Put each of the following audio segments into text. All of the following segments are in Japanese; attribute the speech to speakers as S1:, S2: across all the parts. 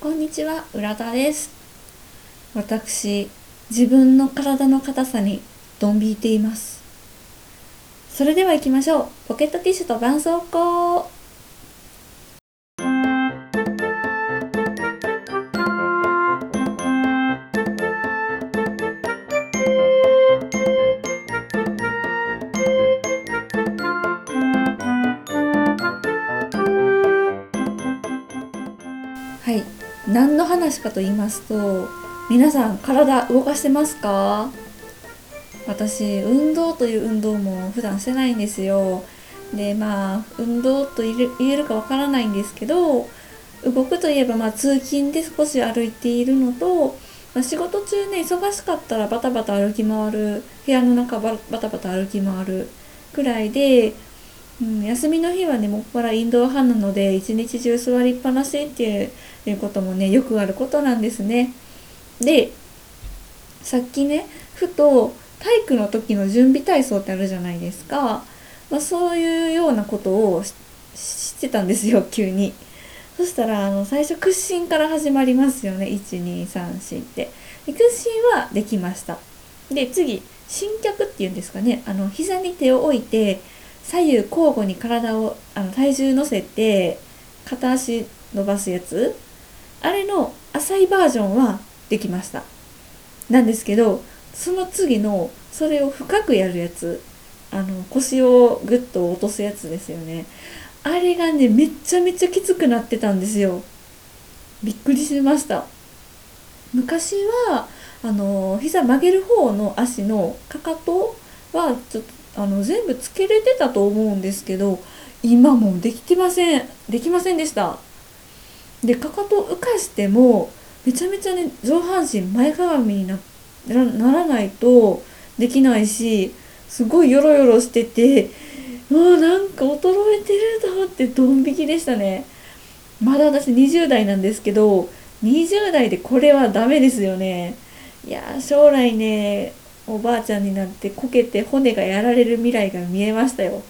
S1: こんにちは、浦田です。私、自分の体の硬さにドン引いています。それでは行きましょう。ポケットティッシュと絆創膏。はい、何の話かと言いますと皆さん体動かしてますか？私運動という運動も普段してないんですよ。でまあ運動と言えるかわからないんですけど動くといえばまあ通勤で少し歩いているのと、まあ、仕事中ね忙しかったらバタバタ歩き回る。部屋の中バタバタ歩き回るくらいでうん、休みの日はねもっぱらインドア派なので一日中座りっぱなしっていうこともねよくあることなんですね。でさっきねふと体育の時の準備体操ってあるじゃないですか、まあ、そういうようなことをししてたんですよ 急に。そしたらあの最初屈伸から始まりますよね1234って。で屈伸はできました。で次伸脚っていうんですかねあの膝に手を置いて左右交互に体をあの体重乗せて片足伸ばすやつ。あれの浅いバージョンはできました。なんですけどその次のそれを深くやるやつあの腰をグッと落とすやつですよね。あれがねめっちゃめちゃきつくなってたんですよ。びっくりしました。昔はあの膝曲げる方の足のかかとはちょっとあの全部つけれてたと思うんですけど今もできてません。できませんでした。でかかと浮かしてもめちゃめちゃね上半身前かがみになならないとできないしすごいヨロヨロしててもうなんか衰えてると思ってドン引きでしたね。まだ私20代なんですけど20代でこれはダメですよね。いや将来ねおばあちゃんになってこけて骨がやられる未来が見えましたよ。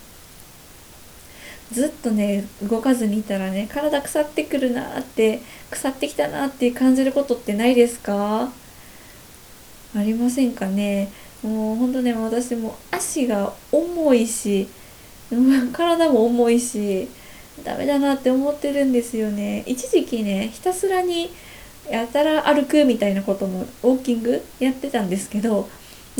S1: ずっとね動かずにいたらね体腐ってくるなって腐ってきたなって感じることってないですか？ありませんかね？もうほんとね私も足が重いし 体も重いしダメだなって思ってるんですよね。一時期ねひたすらにやたら歩くみたいなこともウォーキングやってたんですけど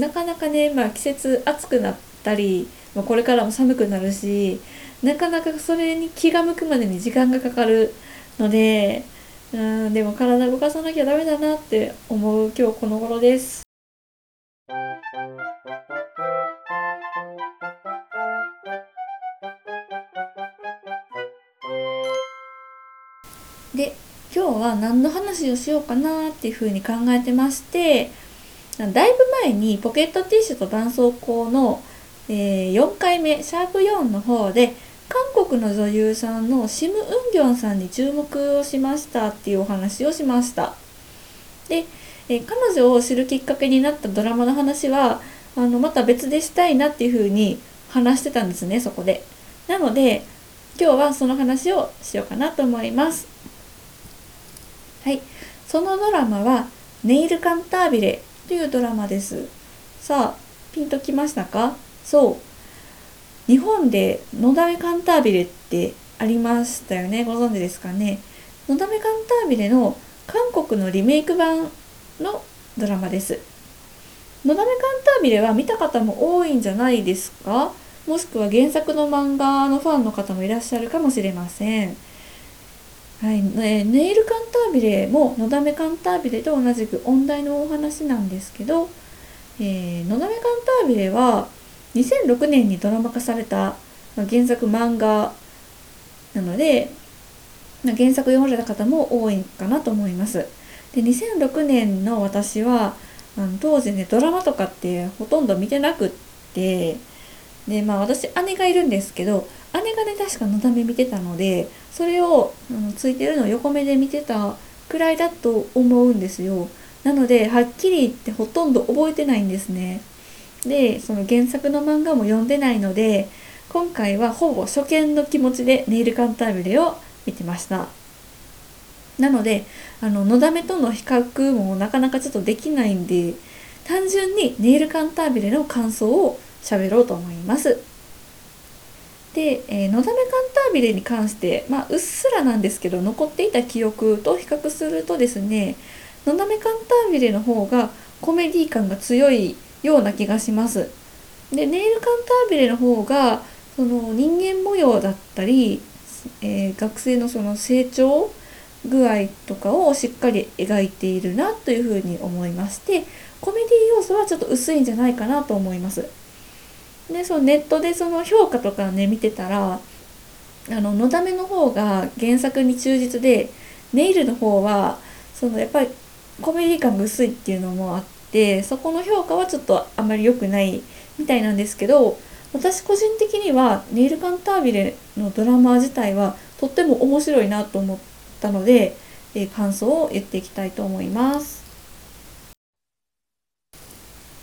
S1: なかなかね、まあ、季節暑くなったり、まあ、これからも寒くなるしなかなかそれに気が向くまでに時間がかかるのでうんでも体動かさなきゃダメだなって思う今日この頃です。で今日は何の話をしようかなっていうふうに考えてましてだいぶ前にポケットティッシュと絆創膏の、えー4回目シャープ4の方で韓国の女優さんのシム・ウンギョンさんに注目をしましたっていうお話をしました。で、えー彼女を知るきっかけになったドラマの話はあのまた別でしたいなっていうふうに話してたんですねそこで。なので今日はその話をしようかなと思います。はい、そのドラマは「ネイルカンタービレ」というドラマです。さあピンときましたか？そう。日本で「のだめカンタービレ」ってありましたよね。ご存知ですかね？のだめカンタービレの韓国のリメイク版のドラマです。のだめカンタービレは見た方も多いんじゃないですか？もしくは原作の漫画のファンの方もいらっしゃるかもしれません。はい、ねネイルカンタービレものだめカンタービレと同じく音大のお話なんですけど、えーのだめカンタービレは2006年にドラマ化された原作漫画なので原作読まれた方も多いかなと思います。で2006年の私はあの当時ねドラマとかってほとんど見てなくってでまあ私姉がいるんですけど姉がね確かのだめ見てたのでそれをあのついてるのを横目で見てたくらいだと思うんですよ。なのではっきり言ってほとんど覚えてないんですね。でその原作の漫画も読んでないので今回はほぼ初見の気持ちでネイルカンタービレを見てました。なのであののだめとの比較もなかなかちょっとできないんで単純にネイルカンタービレの感想を喋ろうと思います。で、えー、のだめカンタービレに関して、まあ、うっすらなんですけど残っていた記憶と比較するとですねのだめカンタービレの方がコメディ感が強いような気がします。でネイルカンタービレの方がその人間模様だったり、えー、学生のその成長具合とかをしっかり描いているなというふうに思いましてコメディ要素はちょっと薄いんじゃないかなと思います。でそのネットでその評価とかね見てたらあののだめの方が原作に忠実でネイルの方はそのやっぱりコメディ感が薄いっていうのもあってそこの評価はちょっとあまり良くないみたいなんですけど私個人的にはネイルカンタービレのドラマ自体はとっても面白いなと思ったので、えー、感想を言っていきたいと思います。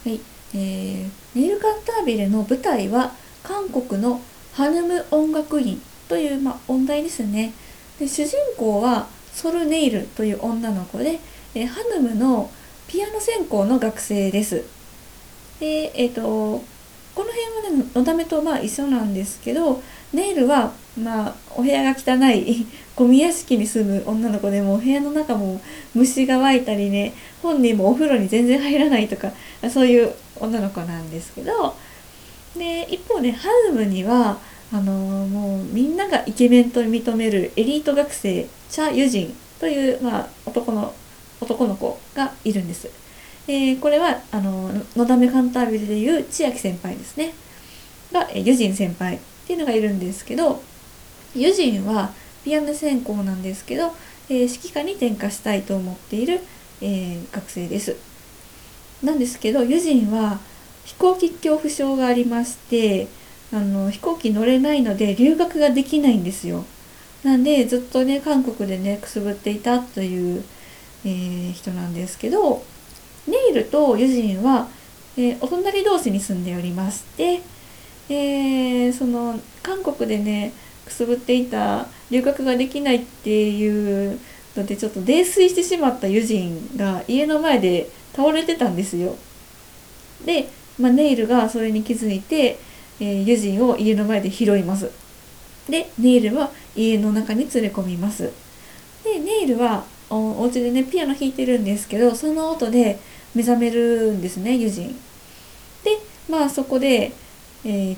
S1: はい、えー、ネイルカンタービレの舞台は韓国のハヌム音楽院という、まあ、音大ですね。で主人公はソル・ネイルという女の子で、えー、ハヌムのピアノ専攻の学生です。で、えっ、ー、と、この辺はね、のだめとまあ一緒なんですけど、ネイルは、まあ、お部屋が汚い ゴミ屋敷に住む女の子でもお部屋の中も虫が湧いたりね本人もお風呂に全然入らないとかそういう女の子なんですけどで一方ねハズムにはあのもうみんながイケメンと認めるエリート学生チャ・ユジンという、まあ、男の男の子がいるんです。えー、これはあののだめカンタービルでいう千秋先輩ですねが、えユジン先輩っていうのがいるんですけどユジンはピアノ専攻なんですけど、えー、指揮科に転科したいと思っている、えー、学生です。なんですけどユジンは飛行機恐怖症がありましてあの飛行機乗れないので留学ができないんですよ。なんでずっとね韓国でねくすぶっていたという、えー、人なんですけどネイルとユジンは、えー、お隣同士に住んでおりまして、えー、その韓国でねくすぶっていた留学ができないっていうのでちょっと泥酔してしまったユジンが家の前で倒れてたんですよ。で、まあ、ネイルがそれに気づいて、えー、ユジンを家の前で拾います。でネイルは家の中に連れ込みます。でネイルはおお家でねピアノ弾いてるんですけどその音で目覚めるんですねユジン。でまあそこで、えー、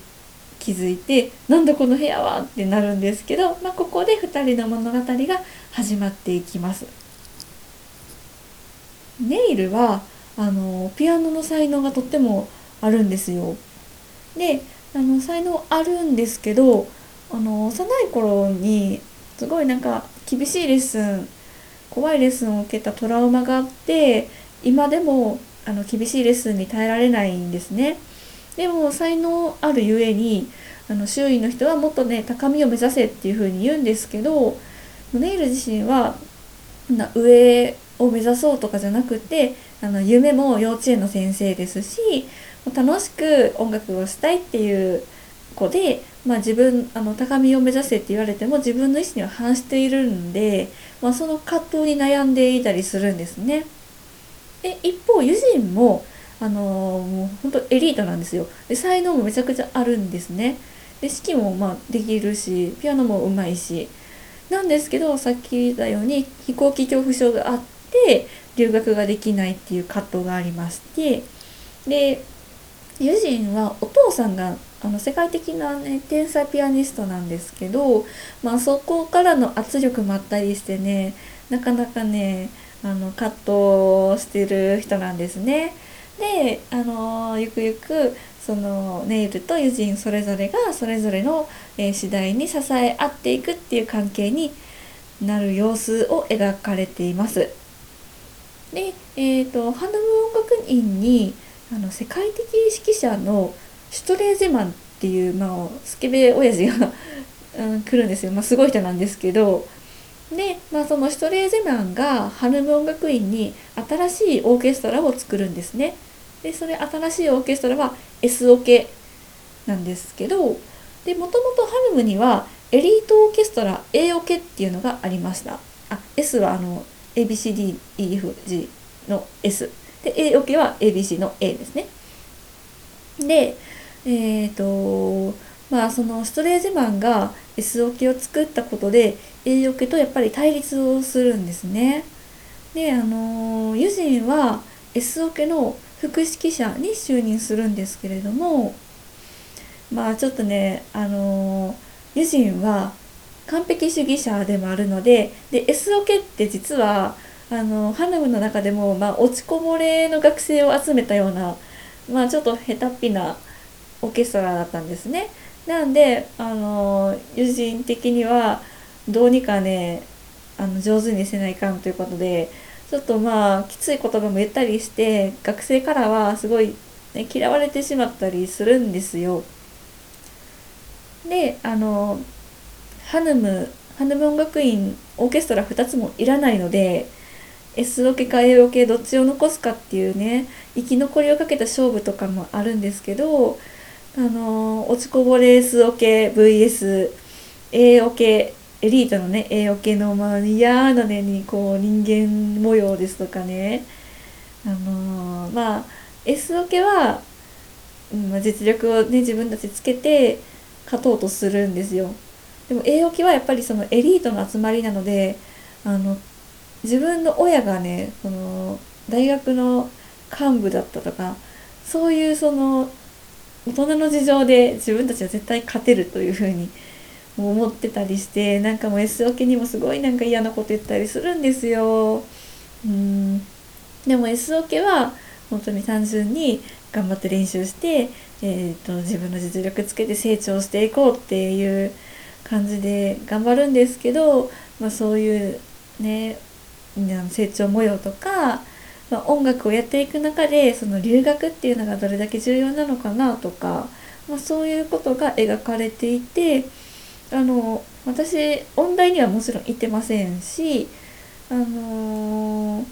S1: 気づいてなんだこの部屋は？ってなるんですけど、まあ、ここで2人の物語が始まっていきます。ネイルはあのピアノの才能がとってもあるんですよ。であの才能あるんですけどあの幼い頃にすごいなんか厳しいレッスン怖いレッスンを受けたトラウマがあって今でもあの厳しいレッスンに耐えられないんですね。でも才能あるゆえにあの周囲の人はもっとね高みを目指せっていうふうに言うんですけどネイル自身は上を目指そうとかじゃなくてあの夢も幼稚園の先生ですし楽しく音楽をしたいっていう子で、まあ、自分あの高みを目指せって言われても自分の意思には反しているんで、まあ、その葛藤に悩んでいたりするんですね。で一方ユジンもあのー、もう本当エリートなんですよ。で才能もめちゃくちゃあるんですね。で指揮もまあできるしピアノもうまいし。なんですけどさっき言ったように飛行機恐怖症があって留学ができないっていう葛藤がありましてでユジンはお父さんがあの世界的な、ね、天才ピアニストなんですけど、まあ、そこからの圧力もあったりしてねなかなかねあの葛藤してる人なんですね。であのゆくゆくそのネイルとユジンそれぞれがそれぞれの、えー、次第に支え合っていくっていう関係になる様子を描かれています。で、えーと、ハンドム音楽院にあの世界的指揮者のシュトレーゼマンっていう、まあ、スケベ親父が うん、来るんですよ、まあ、すごい人なんですけど。で、まあ、そのシュトレーゼマンがハヌム音楽院に新しいオーケストラを作るんですね。でそれ新しいオーケストラは S オケなんですけど。もともとハルムにはエリートオーケストラ A オケっていうのがありました。あ S はあの ABCDEFG の S で A オケは ABC の A ですね。でえっ、ー、とまあそのストレージマンが S オケを作ったことで A オケとやっぱり対立をするんですね。であのユジンは S オケの副指揮者に就任するんですけれどもまあちょっとねあのユジンは完璧主義者でもあるのでで S オケって実はあのハヌムの中でも、まあ、落ちこぼれの学生を集めたような、まあ、ちょっと下手っぴなオーケストラだったんですね。なんであの友人的にはどうにかねあの上手にせないかんということでちょっとまあきつい言葉も言ったりして学生からはすごい、ね、嫌われてしまったりするんですよ。であのハヌムハヌム音楽院オーケストラ2つもいらないので S オケか A オケどっちを残すかっていうね生き残りをかけた勝負とかもあるんですけどあの落ちこぼれ S オケ VS A オケエリートのね A オケのまあ嫌なねにこう人間模様ですとかね。あのまあ S オケは、まあ、実力をね自分たちつけて勝とうとするんですよ。でも A オケはやっぱりそのエリートの集まりなのであの自分の親がねその大学の幹部だったとかそういうその大人の事情で自分たちは絶対勝てるというふうに思ってたりしてなんかもう S オケにもすごいなんか嫌なこと言ったりするんですよ。うんでも S オケは本当に単純に頑張って練習して、えーと自分の実力つけて成長していこうっていう感じで頑張るんですけど、まあ、そういうね成長模様とか、まあ、音楽をやっていく中でその留学っていうのがどれだけ重要なのかなとか、まあ、そういうことが描かれていてあの私音大にはもちろん行ってませんし、あのー、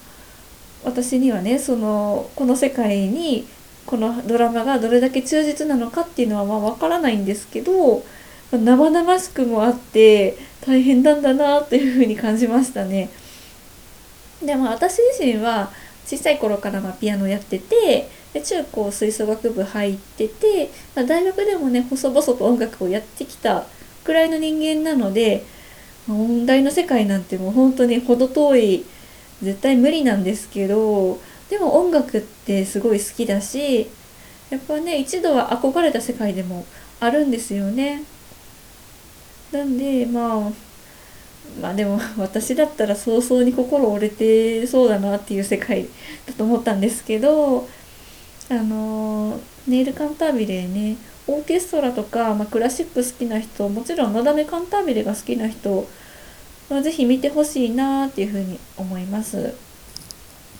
S1: 私にはねそのこの世界にこのドラマがどれだけ忠実なのかっていうのはまあ分からないんですけど生々しくもあって大変なんだなというふうに感じましたね。でも私自身は小さい頃からまピアノやっててで中高吹奏楽部入ってて、まあ、大学でもね細々と音楽をやってきたくらいの人間なので音大の世界なんてもう本当に程遠い絶対無理なんですけどでも音楽ってすごい好きだしやっぱね一度は憧れた世界でもあるんですよね。なんでまあまあでも私だったら早々に心折れてそうだなっていう世界だと思ったんですけどあのネイルカンタービレねオーケストラとか、まあ、クラシック好きな人もちろんのだめカンタービレが好きな人はぜひ見てほしいなっていうふうに思います。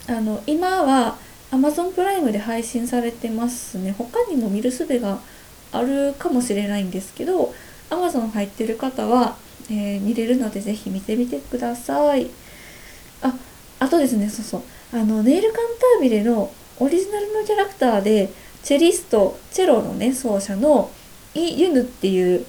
S1: あの今は Amazon プライムで配信されてますね。他にも見る術があるかもしれないんですけど Amazon 入ってる方はえー、見れるのでぜひ見てみてください。ああとですねそうそう。あのネイルカンタービレのオリジナルのキャラクターでチェリストチェロのね奏者のイ・ユヌっていう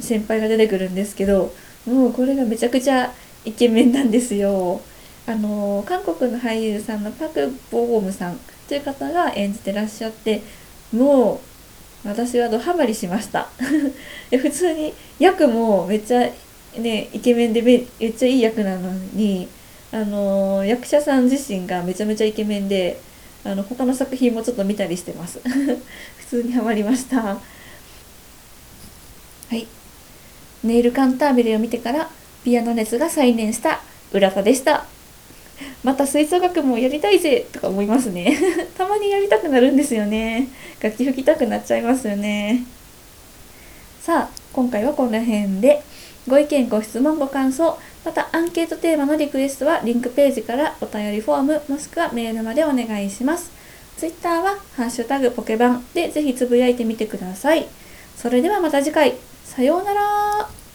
S1: 先輩が出てくるんですけどもうこれがめちゃくちゃイケメンなんですよ。あの韓国の俳優さんのパク・ボゴムさんという方が演じてらっしゃってもう私はドハマりしました。普通に役もめっちゃねイケメンでめっちゃいい役なのにあの役者さん自身がめちゃめちゃイケメンであの他の作品もちょっと見たりしてます。普通にハマりました。はい。ネイルカンタービレを見てからピアノ熱が再燃した浦田でした。また吹奏楽もやりたいぜとか思いますね。たまにやりたくなるんですよね。楽器吹きたくなっちゃいますよね。さあ今回はこの辺で。ご意見ご質問ご感想。またアンケートテーマのリクエストはリンクページからお便りフォームもしくはメールまでお願いします。Twitter はハッシュタグポケバンでぜひつぶやいてみてください。それではまた次回。さようなら。